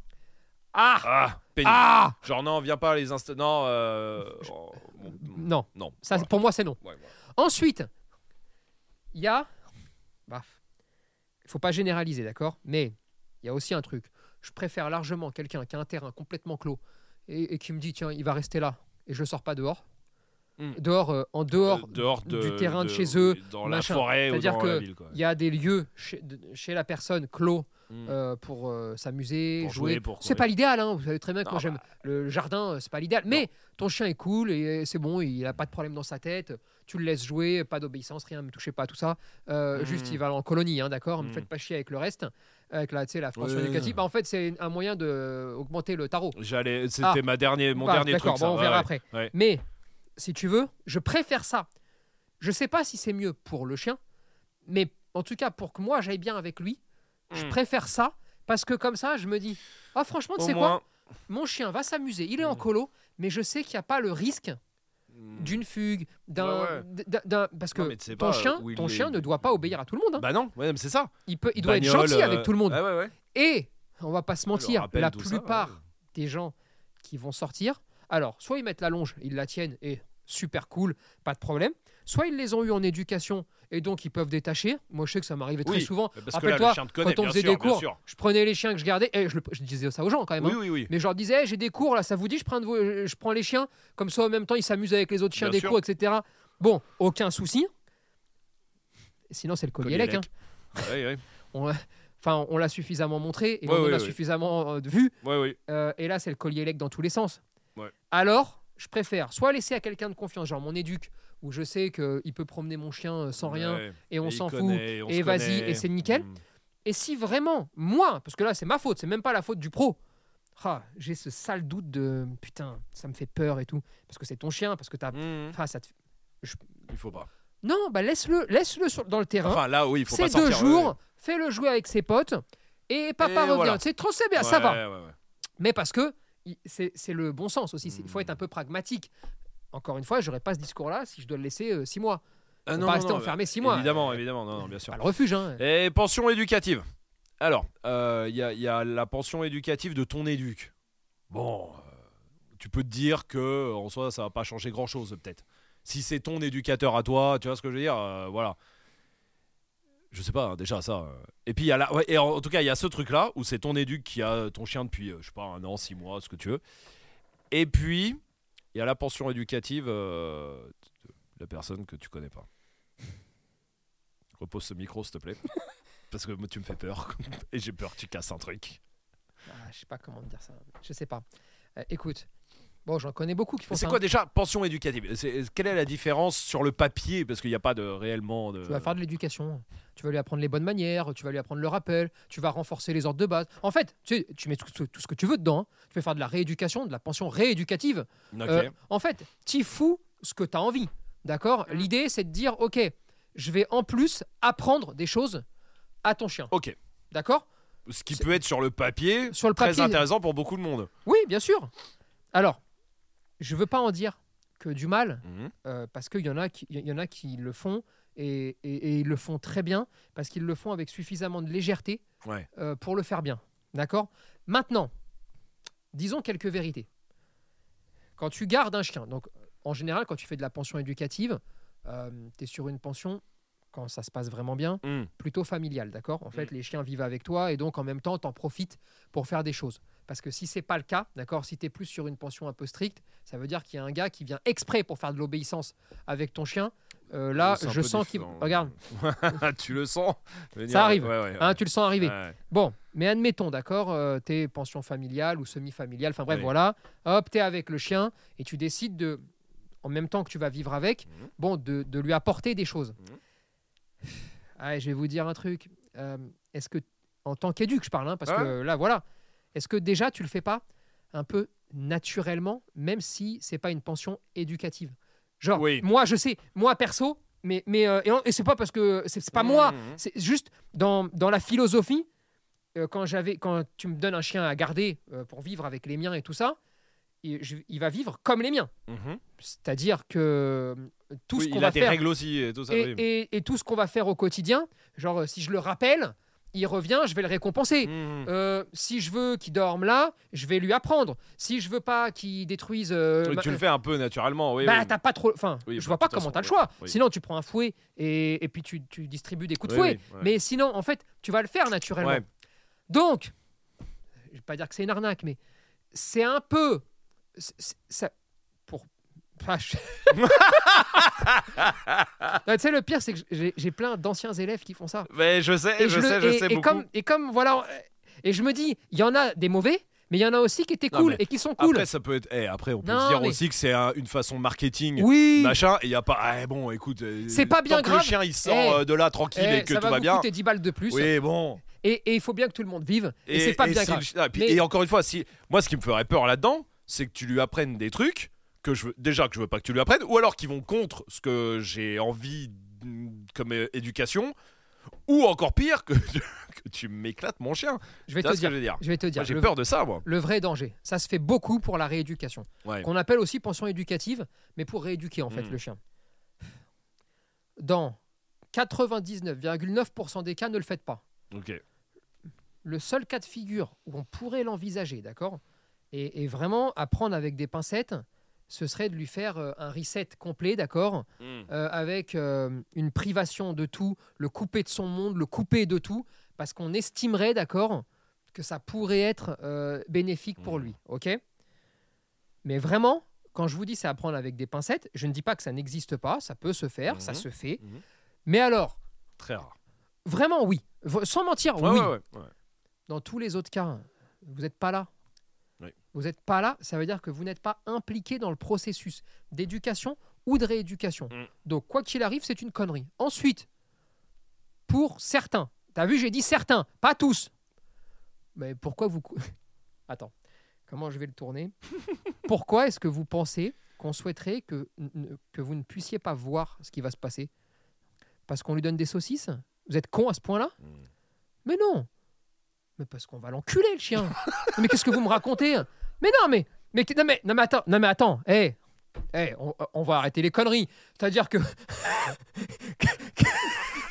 Ah, Ah, pénible. ah, Genre non, viens pas les instants. Non, euh, oh, bon, non, non. ça, voilà. pour moi, c'est non. Ouais, voilà. Ensuite, il y a. Bah, faut pas généraliser, d'accord Mais il y a aussi un truc. Je préfère largement quelqu'un qui a un terrain complètement clos et, et qui me dit tiens, il va rester là et je le sors pas dehors. Hmm. Dehors, euh, en dehors, Euh, dehors de- du terrain de de- chez eux, dans machin. la forêt ou C'est-à-dire dans que la ville. Il y a des lieux chez, de- chez la personne clos Mm. euh, pour euh, s'amuser, Pour jouer. jouer, pour c'est pas l'idéal, hein, vous savez très bien que Non, moi j'aime bah, le jardin, c'est pas l'idéal. Mais ton chien est cool et c'est bon, il a pas de problème dans sa tête. Tu le laisses jouer, pas d'obéissance, rien, ne me touchez pas à tout ça. Euh. Juste, il va en colonie, hein, d'accord Ne me Mm. faites pas chier avec le reste. avec la, la pension Ouais. éducative. Bah, en fait, c'est un moyen d'augmenter le tarot. J'allais, c'était Ah. ma dernier, mon Bah, dernier truc. ça. bon, on verra ouais. après. ouais. Mais si tu veux, je préfère ça. Je sais pas si c'est mieux pour le chien, mais en tout cas, pour que moi j'aille bien avec lui, je Mm. préfère ça parce que comme ça, je me dis, ah franchement, tu sais quoi. Mon chien va s'amuser, il est en Mm. colo, mais je sais qu'il n'y a pas le risque d'une fugue, d'un, Ouais, parce que Non, ton chien, ton est. chien ne doit pas obéir à tout le monde. hein. Bah non, ouais, c'est ça. Il peut, il doit être gentil euh, avec tout le monde. Et on va pas se mentir, la ça, plupart des gens qui vont sortir, alors soit ils mettent la longe, ils la tiennent et super cool, pas de problème. Soit ils les ont eu en éducation et donc ils peuvent détacher. Moi je sais que ça m'arrivait très souvent. Rappelle-toi, quand on faisait sûr, des cours, je prenais les chiens que je gardais et je, disais ça aux gens quand même. Oui, hein. oui. Mais je leur disais, j'ai des cours là, ça vous dit, je prends, de vos- je prends les chiens, comme ça en même temps ils s'amusent avec les autres chiens Bien des sûr. cours, etc. Bon, aucun souci. Sinon c'est le collier lec. hein. [LAUGHS] On, enfin, on l'a suffisamment montré et Ouais, on en ouais, a ouais. suffisamment euh, vu. Ouais. Euh, et là, c'est le collier lec dans tous les sens. Ouais. Alors, je préfère soit laisser à quelqu'un de confiance, genre mon éduc, où je sais qu'il peut promener mon chien euh, sans rien Ouais. et on s'en fout. et vas-y, et c'est nickel. Mm. Et si vraiment, moi, parce que là, c'est ma faute, c'est même pas la faute du pro. Ah, j'ai ce sale doute de putain, ça me fait peur et tout. Parce que c'est ton chien, parce que t'as. Mm. Ah, ça te- Il faut pas. Non, bah laisse-le laisse-le sur- dans le terrain. Enfin, là, oui, il faut pas c'est sortir. deux jours, ouais. fais-le jouer avec ses potes et papa Et revient. voilà. C'est trop, c'est bien, ça va. Mais parce que c'est le bon sens aussi. Il Hmm. faut être un peu pragmatique. Encore une fois, j'aurais pas ce discours-là si je dois le laisser euh, six mois. Ah, non, pas non, rester non, enfermé six mois. Évidemment, évidemment, non, non, bien sûr. Pas le refuge. Hein. Et pension éducative. Alors, euh, il y, a- il y a la pension éducative de ton éduc. Bon, euh, tu peux te dire que en soi, ça va pas changer grand chose, peut-être. Si c'est ton éducateur à toi, tu vois ce que je veux dire euh, Voilà. Je sais pas, hein, déjà ça. euh. Et puis, il y a la, ouais, et en, en tout cas, il y a ce truc-là où c'est ton éduc qui a ton chien depuis, euh, je sais pas, un an, six mois, ce que tu veux. Et puis, il y a la pension éducative euh, de la personne que tu connais pas. Repose ce micro, s'il te plaît. [LAUGHS] Parce que moi, tu me fais peur. [LAUGHS] Et j'ai peur que tu casses un truc. Ah, je sais pas comment dire ça. Je sais pas. Euh, écoute, bon, j'en connais beaucoup qui font Mais C'est ça. quoi déjà pension éducative? C'est- Quelle est la différence sur le papier? Parce qu'il n'y a pas de réellement de. Tu vas faire de l'éducation. Tu vas lui apprendre les bonnes manières, tu vas lui apprendre le rappel, tu vas renforcer les ordres de base. En fait, tu, sais, tu mets tout, tout- tout ce que tu veux dedans. hein. Tu peux faire de la rééducation, de la pension rééducative. Euh, en fait, t'y fous ce que tu as envie. D'accord? L'idée, c'est de dire, OK, je vais en plus apprendre des choses à ton chien. Ok. D'accord? Ce qui peut être sur le papier Sur le très papier. intéressant pour beaucoup de monde. Oui, bien sûr. Alors, je veux pas en dire que du mal, Mhm. euh, parce qu'il y, en a qui- il y en a qui le font et, et- et ils le font très bien, parce qu'ils le font avec suffisamment de légèreté Ouais. euh, pour le faire bien. D'accord? Maintenant, disons quelques vérités. Quand tu gardes un chien, donc en général, quand tu fais de la pension éducative, tu es sur une pension, quand ça se passe vraiment bien, Mm. plutôt familiale, d'accord? En fait, les chiens vivent avec toi et donc en même temps, tu en profites pour faire des choses. Parce que si c'est pas le cas, d'accord, si tu es plus sur une pension un peu stricte, ça veut dire qu'il y a un gars qui vient exprès pour faire de l'obéissance avec ton chien. Euh, là, je sens qu'il. Regarde, [LAUGHS] tu le sens? Venir, Ça arrive. Ouais, ouais, ouais. hein, tu le sens arriver. Bon, mais admettons, d'accord, euh, t'es pension familiale ou semi-familiale, enfin bref, voilà. Hop, t'es avec le chien et tu décides de, en même temps que tu vas vivre avec, Mhm. bon, de, de lui apporter des choses. Mhm. Ah, je vais vous dire un truc. Euh, Est-ce que, en tant qu'éduc, je parle, hein, parce Ouais. que là, voilà, est-ce que déjà tu le fais pas un peu naturellement, même si c'est pas une pension éducative? Genre, Oui. moi, je sais, moi perso, mais, mais euh, et, et c'est pas parce que c'est pas moi, Mhm. c'est juste dans, dans la philosophie, euh, quand, j'avais, quand tu me donnes un chien à garder pour vivre avec les miens et tout ça, il, je- il va vivre comme les miens. Mhm. C'est-à-dire que euh, tout Oui, ce qu'on il va faire règles aussi et tout ça. et, oui. et- et tout ce qu'on va faire au quotidien, genre euh, si je le rappelle, il revient, je vais le récompenser. Mhm. Euh, si je veux qu'il dorme là, je vais lui apprendre. Si je veux pas qu'il détruise, euh, Oui, tu le fais un peu naturellement, oui. bah oui. t'as pas trop. Enfin, je bah, vois pas comment t'as le choix. Sinon, tu prends un fouet et, et puis tu, tu distribues des coups de fouet. ouais. Mais sinon, en fait, tu vas le faire naturellement. Ouais. Donc, je vais pas dire que c'est une arnaque, mais c'est un peu. Ça, pour. Ah, je- [LAUGHS] tu sais, le pire, c'est que j'ai plein d'anciens élèves qui font ça. Mais je sais, Et je, le- sais, je et- sais et beaucoup. Comme, et comme, voilà. Et je me dis, il y en a des mauvais, mais il y en a aussi qui étaient cool et qui sont cool. Après, ça peut être. eh, après, on peut Non, se dire mais- aussi que c'est un- une façon marketing. oui. Machin, et il y a pas. Ah, bon, écoute. euh, C'est pas bien tant que grave. le chien il sort Eh, euh, de là tranquille et que ça tout va va bien. coûter 10 balles de plus. Oui, bon. Et il faut bien que tout le monde vive. Et, c'est pas bien grave. le- ah, puis- Mais- Et encore une fois, si moi, ce qui me ferait peur là-dedans, c'est que tu lui apprennes des trucs que je veux déjà que je veux pas que tu lui apprennes, ou alors qui vont contre ce que j'ai envie mm, comme euh, éducation, ou encore pire que, [LAUGHS] que tu m'éclates mon chien. Je vais te dire. je veux dire. Je vais te dire. J'ai le- peur de ça, moi. le vrai danger. Ça se fait beaucoup pour la rééducation, Ouais. qu'on appelle aussi pension éducative, mais pour rééduquer en fait Mm. le chien. Dans 99,9% des cas, ne le faites pas. Ok. Le seul cas de figure où on pourrait l'envisager, d'accord et, et vraiment apprendre avec des pincettes, ce serait de lui faire euh, un reset complet, d'accord Mm. euh, avec euh, une privation de tout, le couper de son monde, le couper de tout, parce qu'on estimerait, d'accord, que ça pourrait être bénéfique pour Mhm. lui, ok? Mais vraiment, quand je vous dis c'est apprendre avec des pincettes, je ne dis pas que ça n'existe pas, ça peut se faire, ça Mhm. se fait. Mais alors, Très rare. vraiment oui, V- sans mentir, Ouais, oui. ouais. Dans tous les autres cas, vous n'êtes pas là. Vous n'êtes pas là, ça veut dire que vous n'êtes pas impliqué dans le processus d'éducation ou de rééducation. Mm. Donc, quoi qu'il arrive, c'est une connerie. Ensuite, pour certains, tu as vu, j'ai dit certains, pas tous. Mais pourquoi vous. [LAUGHS] Attends, comment je vais le tourner? Pourquoi est-ce que vous pensez qu'on souhaiterait que vous ne puissiez pas voir ce qui va se passer? Parce qu'on lui donne des saucisses? Vous êtes con à ce point-là? Mm. Mais non Mais parce qu'on va l'enculer, le chien Mais qu'est-ce que vous me racontez? Mais non, mais. Mais, non, mais, non, mais attends, non, mais attends, hé hé, on, on va arrêter les conneries. C'est-à-dire que. [LAUGHS]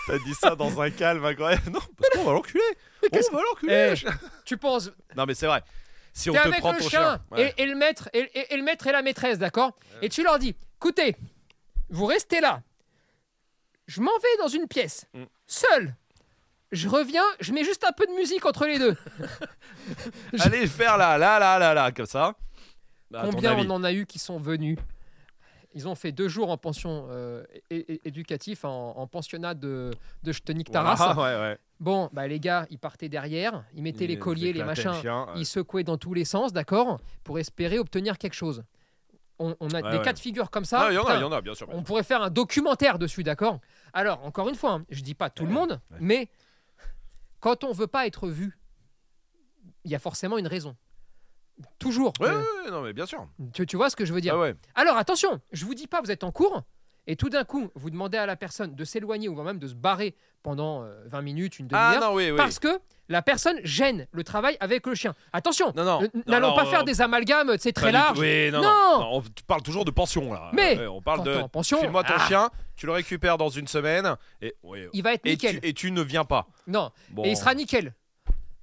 T'as dit ça dans un calme incroyable. Non, parce qu'on va l'enculer. qu'est-ce On va l'enculer. Eh, tu penses. Non, mais c'est vrai. Si on te avec prend le ton chien, chien. ouais. et, et le maître, et, et- et le maître et la maîtresse, d'accord? Et tu leur dis écoutez, vous restez là. Je m'en vais dans une pièce, Mm. seul. Je reviens, je mets juste un peu de musique entre les deux. [LAUGHS] Allez faire là, là, là, là, là, comme ça. Bah, Combien on en a eu qui sont venus Ils ont fait deux jours en pension euh, éducatif, en, en pensionnat de, de je te nique ta Voilà, race. [LAUGHS] ouais, ouais. Bon, bah les gars, ils partaient derrière, ils mettaient les colliers, les le machins, chien, ouais. ils secouaient dans tous les sens, d'accord Pour espérer obtenir quelque chose. On, on a des cas de figure comme ça. Ah, il y en a, il y en a, bien sûr. bien on sûr. pourrait faire un documentaire dessus, d'accord Alors, encore une fois, hein, je dis pas tout le monde, mais quand on veut pas être vu, il y a forcément une raison. Toujours. Ouais, Euh, ouais, non, mais bien sûr. tu, tu vois ce que je veux dire Ah ouais. Alors attention, je vous dis pas, vous êtes en cours et tout d'un coup, vous demandez à la personne de s'éloigner ou voire même de se barrer pendant euh, 20 minutes, une Ah demi-heure, non, oui, oui. parce que la personne gêne le travail avec le chien. Attention, n'allons pas non, faire des amalgames, c'est très large. Oui, non, Non. on tu parles toujours de pension là. Mais, on parle de. pension, File-moi ton ah. chien, tu le récupères dans une semaine et. Il va être Et nickel. tu, et tu ne viens pas. Non, Bon. et il sera nickel.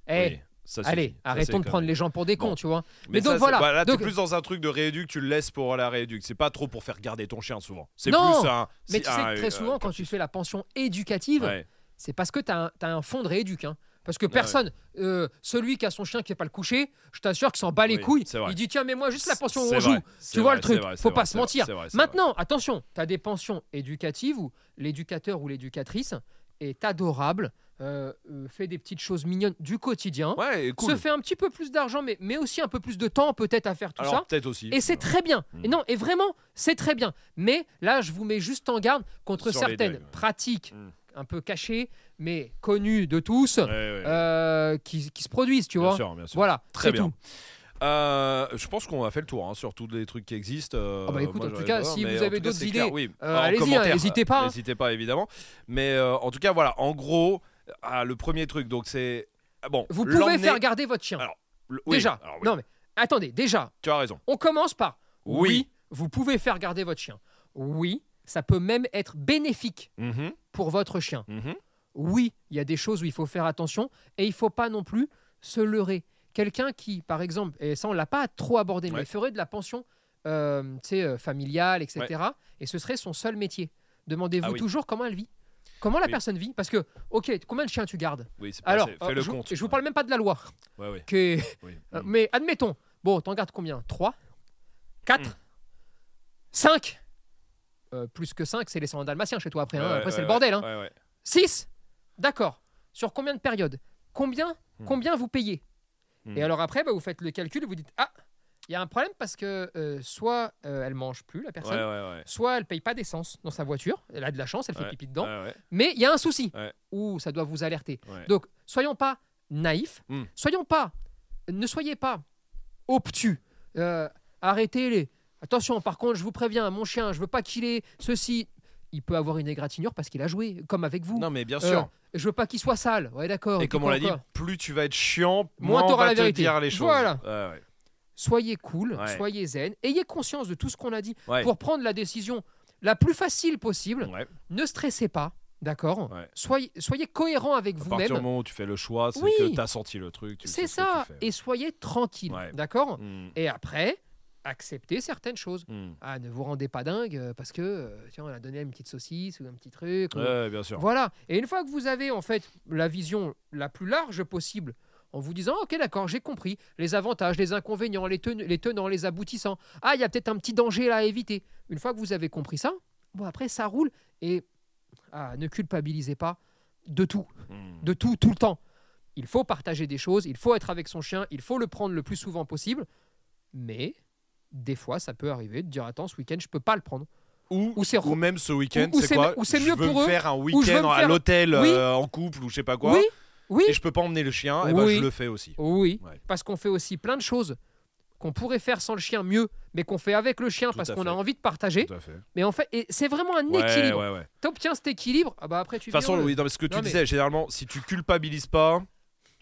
Eh, ça allez, suffit. Arrêtons de prendre même- les gens pour des Bon. cons, tu vois. Mais, Mais donc ça, voilà. bah, là, t'es Donc- plus dans un truc de rééduc, tu le laisses pour la rééduc. C'est pas trop pour faire garder ton chien souvent. C'est Non, plus un. Mais tu sais un- que très euh, souvent, quand tu fais la pension éducative, Ouais. c'est parce que tu as, un fond de rééduc. hein. Parce que personne, euh, celui qui a son chien qui n'est pas le coucher, je t'assure qu'il s'en bat les Oui, couilles. Il dit tiens, mais moi juste la pension où on joue. Tu vois vrai, le truc, vrai, faut pas vrai, se mentir. Maintenant, attention, tu as des pensions éducatives où l'éducateur ou l'éducatrice est adorable, euh, euh, fait des petites choses mignonnes du quotidien, Ouais, cool. se fait un petit peu plus d'argent, mais, mais aussi un peu plus de temps peut-être à faire tout Alors ça. peut-être aussi. Et c'est très bien. Mm. Et non, et vraiment, c'est très bien. Mais là, je vous mets juste en garde contre Sur certaines deuils, ouais. pratiques Mm. un peu cachées, mais connues de tous, Ouais, ouais, euh, qui, qui se produisent, tu bien vois. sûr, bien sûr. Voilà, Très bien. tout. Euh, je pense qu'on a fait le tour hein, sur tous les trucs qui existent. euh, Ah bah écoute, moi, en tout cas, si vous avez d'autres idées, oui. allez-y, hein, n'hésitez pas, hein. N'hésitez pas, évidemment. Mais en tout cas, voilà, en gros, ah, le premier truc, donc c'est. ah, Bon, Vous pouvez l'emmener- faire garder votre chien. Alors, le- oui, déjà. alors, oui, Non mais attendez, déjà, Tu as raison. on commence par Oui. vous pouvez faire garder votre chien. Oui, ça peut même être bénéfique Mhm, pour votre chien. mhm. oui, il y a des choses où il faut faire attention et il faut pas non plus se leurrer. Quelqu'un qui, par exemple, et ça on l'a pas trop abordé, mais Ouais. ferait de la pension euh, tu sais, euh, familiale, etc. Et ce serait son seul métier. Demandez-vous Ah oui. toujours comment elle vit. Comment la Oui. personne vit Parce que, ok, combien de chiens tu gardes Oui, c'est Alors, assez. euh, Fais le je, compte. je vous parle même pas de la loi. Ouais, ouais. qui est- oui. [LAUGHS] euh, Mm. mais admettons, bon, t'en gardes combien? 3 4 Mm. 5 Plus que 5, c'est les soins dalmatiens chez toi après. hein. Ouais, Après, c'est le bordel. hein. Ouais, ouais. 6 D'accord. Sur combien de périodes? Combien Hmm. Combien vous payez? Hmm. Et alors après, bah, vous faites le calcul et vous dites Ah, il y a un problème parce que euh, soit euh, elle mange plus, la personne, ouais, ouais. soit elle paye pas d'essence dans sa voiture. Elle a de la chance, elle fait pipi dedans. Mais il y a un souci où ça doit vous alerter. Donc, soyons pas naïfs. Hmm. Soyons pas, ne soyez pas obtus. Euh, Arrêtez-les. Attention, par contre, je vous préviens, mon chien, je veux pas qu'il ait ceci. Il peut avoir une égratignure parce qu'il a joué, comme avec vous. Non, mais bien sûr. je veux pas qu'il soit sale. Ouais, d'accord. Et comme on l'a dit, plus tu vas être chiant, Moins t'auras va la te vérité. dire les choses. Voilà. Ouais. Soyez cool, Ouais. soyez zen, ayez conscience de tout ce qu'on a dit Ouais. pour prendre la décision la plus facile possible. Ouais. Ne stressez pas, d'accord? Soyez, soyez cohérent avec À partir du vous-même. moment où tu fais le choix, c'est Oui. que tu as senti le truc. C'est ça. Et soyez tranquille, d'accord? Hmm, Et après, acceptez certaines choses. hmm. Ah, ne vous rendez pas dingue euh, parce que euh, tiens, on a donné une petite saucisse ou un petit truc. ou- bien sûr. Voilà. Et une fois que vous avez en fait la vision la plus large possible, en vous disant ok d'accord j'ai compris les avantages, les inconvénients, les, ten- les tenants, les aboutissants. Ah il y a peut-être un petit danger là à éviter. Une fois que vous avez compris ça, bon après ça roule et ah, ne culpabilisez pas de tout, Hmm. de tout tout le temps. Il faut partager des choses, il faut être avec son chien, il faut le prendre le plus souvent possible, mais des fois ça peut arriver de dire attends ce week-end je peux pas le prendre. Ou, Ou c'est ou même ce week-end, c'est quoi ou c'est mieux veux pour me eux, faire un week-end à l'hôtel Oui. euh, en couple ou je sais pas quoi. oui, oui, Et je peux pas emmener le chien, et ben Oui. je le fais aussi. Oui, Ouais. parce qu'on fait aussi plein de choses qu'on pourrait faire sans le chien mieux, mais qu'on fait avec le chien Tout parce qu'on a envie de partager. Tout à fait. Mais en fait, c'est vraiment un Ouais, équilibre. ouais, ouais. De T'obtiens cet équilibre, ah bah après tu toute façon, heureux. oui, non, mais ce que tu mais- disais, généralement, si tu culpabilises pas,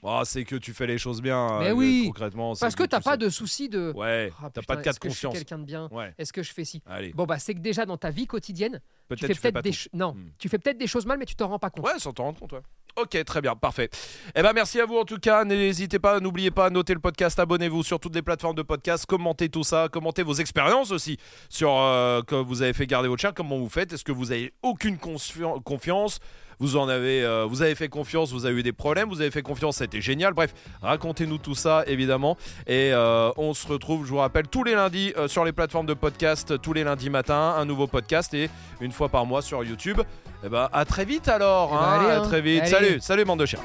ah, c'est que tu fais les choses bien. Mais euh, oui. concrètement. Parce que t'as tu pas sais. de souci de. Ouais, Ah, t'as pas de cas est-ce de que je suis conscience. quelqu'un de bien? Ouais, Est-ce que je fais ci? Allez. Bon bah c'est que déjà dans ta vie quotidienne, tu fais tu fais peut-être pas des ch- non, Hmm. tu fais peut-être des choses mal, mais tu t'en rends pas compte. Ouais, sans t'en rendre compte, ouais. Ok, très bien, parfait. Eh ben merci à vous en tout cas. N'hésitez pas, n'oubliez pas, notez le podcast, abonnez-vous sur toutes les plateformes de podcast, commentez tout ça, commentez vos expériences aussi sur euh, que vous avez fait garder votre chien, comment vous faites, est-ce que vous avez aucune confi- confiance vous en avez, euh, vous avez fait confiance, vous avez eu des problèmes, vous avez fait confiance, c'était génial. Bref, racontez-nous tout ça évidemment. Et euh, on se retrouve, je vous rappelle, tous les lundis euh, sur les plateformes de podcast, tous les lundis matin, un nouveau podcast et une fois par mois sur YouTube. Et ben à très vite alors, Eh ben, hein, à hein. très vite. Allez. Salut, salut bande de chiens.